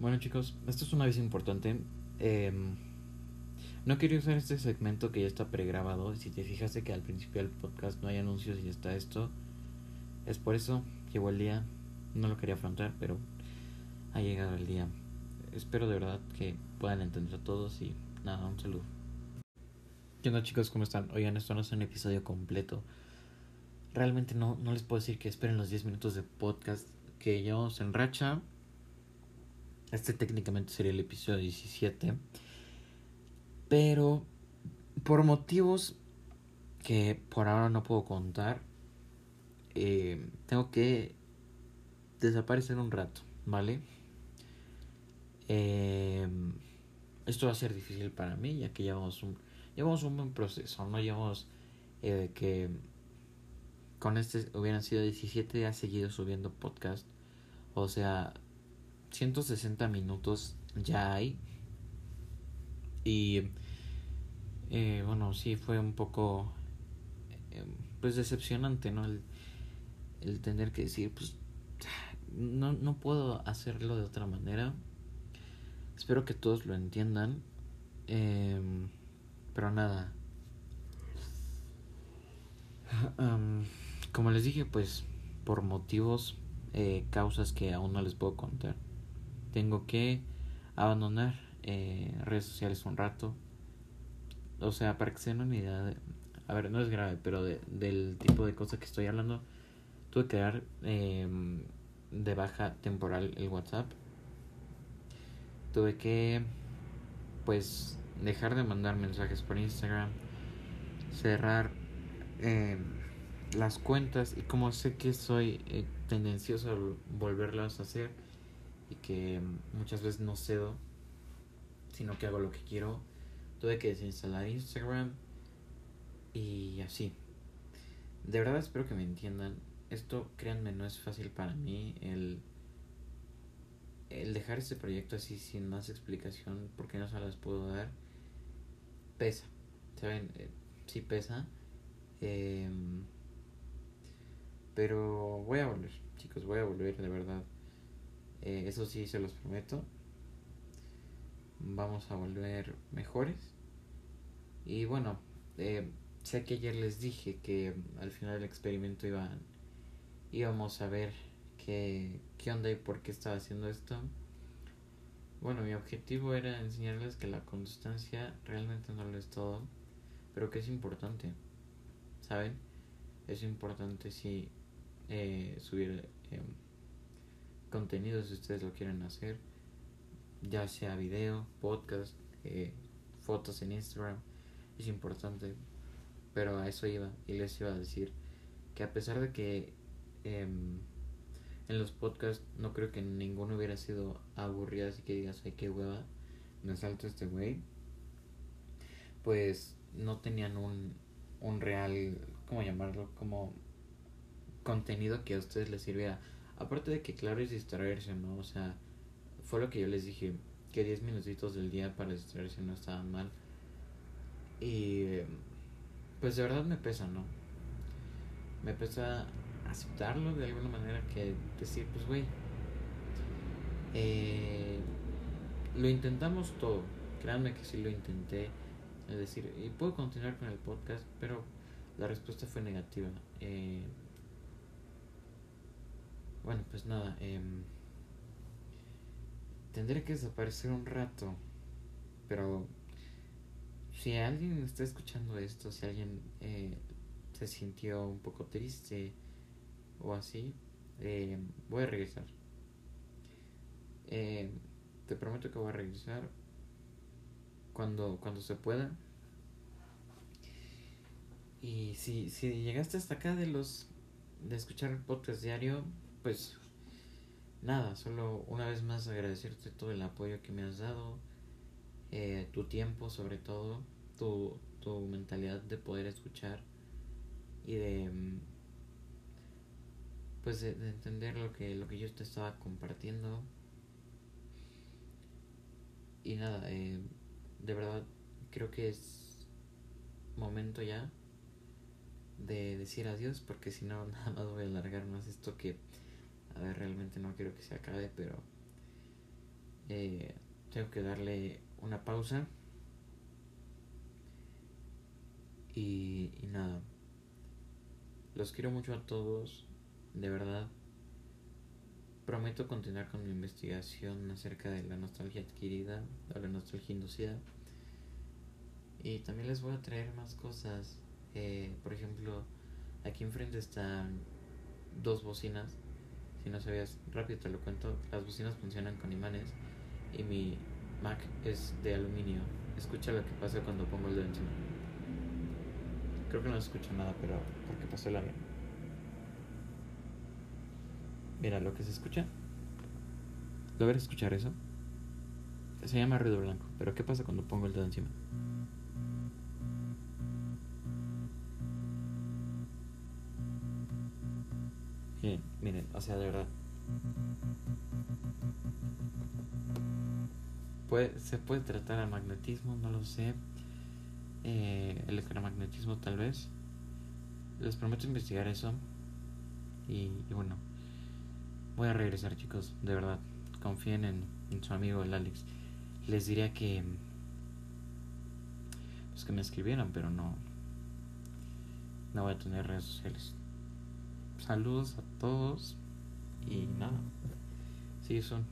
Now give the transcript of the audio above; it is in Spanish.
Bueno chicos, esto es una vez importante. Em, no quería usar este segmento que ya está pregrabado. Si te fijaste que al principio del podcast no hay anuncios y está esto, es por eso. Llegó el día. No lo quería afrontar, pero ha llegado el día. Espero de verdad que puedan entender a todos y nada, un saludo. ¿Qué onda chicos? ¿Cómo están? Oigan, esto no es un episodio completo. Realmente no, no les puedo decir que esperen los 10 minutos de podcast que llevamos en racha. Este técnicamente sería el episodio 17. Pero por motivos que por ahora no puedo contar, eh, tengo que desaparecer un rato, ¿vale? Eh, esto va a ser difícil para mí, ya que llevamos un, llevamos un buen proceso, no llevamos eh, que con este hubieran sido 17 días seguido subiendo podcast, o sea, 160 minutos ya hay. Y eh, bueno, sí fue un poco eh, pues decepcionante, ¿no? El, tener que decir, pues no, no puedo hacerlo de otra manera. Espero que todos lo entiendan. Eh, pero nada. como les dije, pues por motivos, eh, causas que aún no les puedo contar tengo que abandonar eh, redes sociales un rato. O sea, para que se den una idea, a ver, no es grave, pero de, del tipo de cosas que estoy hablando, tuve que dar em, de baja temporal el WhatsApp. Tuve que, pues, dejar de mandar mensajes por Instagram, cerrar eh, las cuentas y como sé que soy eh, tendencioso a volverlas a hacer, y que muchas veces no cedo, sino que hago lo que quiero. Tuve que desinstalar Instagram y así. De verdad espero que me entiendan. Esto, créanme, no es fácil para mí el, el dejar este proyecto así sin más explicación porque no se las puedo dar. Pesa, ¿saben? Eh, sí pesa. Em, pero voy a volver, chicos, voy a volver de verdad. Eh, eso sí, se los prometo. Vamos a volver mejores. Y bueno, eh, sé que ayer les dije que al final del experimento iban, íbamos a ver qué, qué onda y por qué estaba haciendo esto. Bueno, mi objetivo era enseñarles que la constancia realmente no lo es todo, pero que es importante, ¿saben? Es importante si eh, subir eh, contenido si ustedes lo quieren hacer, ya sea video, podcast, eh, fotos en Instagram, es importante. Pero a eso iba y les iba a decir que a pesar de que em, en los podcasts no creo que ninguno hubiera sido aburrido, así que digas, ay, qué hueva, me salto este güey, pues no tenían un, un real, ¿cómo llamarlo? Como contenido que a ustedes les sirviera Aparte de que, claro, es distraerse, ¿no? O sea, fue lo que yo les dije, que 10 minutitos del día para distraerse no estaban mal. Y pues de verdad me pesa, ¿no? Me pesa aceptarlo de alguna manera que decir, pues, güey, eh, lo intentamos todo. Créanme que sí lo intenté. Es decir, y puedo continuar con el podcast, pero la respuesta fue negativa. Eh, bueno, pues nada, em, tendré que desaparecer un rato, pero si alguien está escuchando esto, si alguien eh, se sintió un poco triste o así, eh, voy a regresar. Eh, te prometo que voy a regresar cuando, cuando se pueda. Y si, si llegaste hasta acá de los de escuchar el podcast diario, pues nada, solo una vez más agradecerte todo el apoyo que me has dado, eh, tu tiempo sobre todo, tu, tu mentalidad de poder escuchar y de mm, pues de, entender lo que lo que yo te estaba compartiendo. Y nada eh, de verdad creo que es momento ya de decir adiós porque si no nada más voy a alargar más esto que realmente no quiero que se acabe, pero eh, tengo que darle una pausa. Y, y nada. Los quiero mucho a todos, de verdad. Prometo continuar con mi investigación acerca de la nostalgia adquirida o la nostalgia inducida. Y también les voy a traer más cosas. Eh, por ejemplo, aquí enfrente están dos bocinas. Si no sabías, rápido te lo cuento. Las bocinas funcionan con imanes y mi Mac es de aluminio. Escucha lo que pasa cuando pongo el dedo encima. Creo que no escucha nada, pero porque pasó el avión. Mira, lo que se escucha. ¿Logras escuchar eso? Se llama ruido blanco. Pero ¿qué pasa cuando pongo el dedo encima? Miren, miren, o sea, de verdad. Puede, se puede tratar al magnetismo, no lo sé. Eh, electromagnetismo tal vez. Les prometo investigar eso. Y, bueno, voy a regresar chicos, de verdad. Confíen en, en su amigo el Alex. Les diría que... Pues que me escribieran, pero no... No voy a tener redes sociales. Saludos a todos. Y nada. Sí, son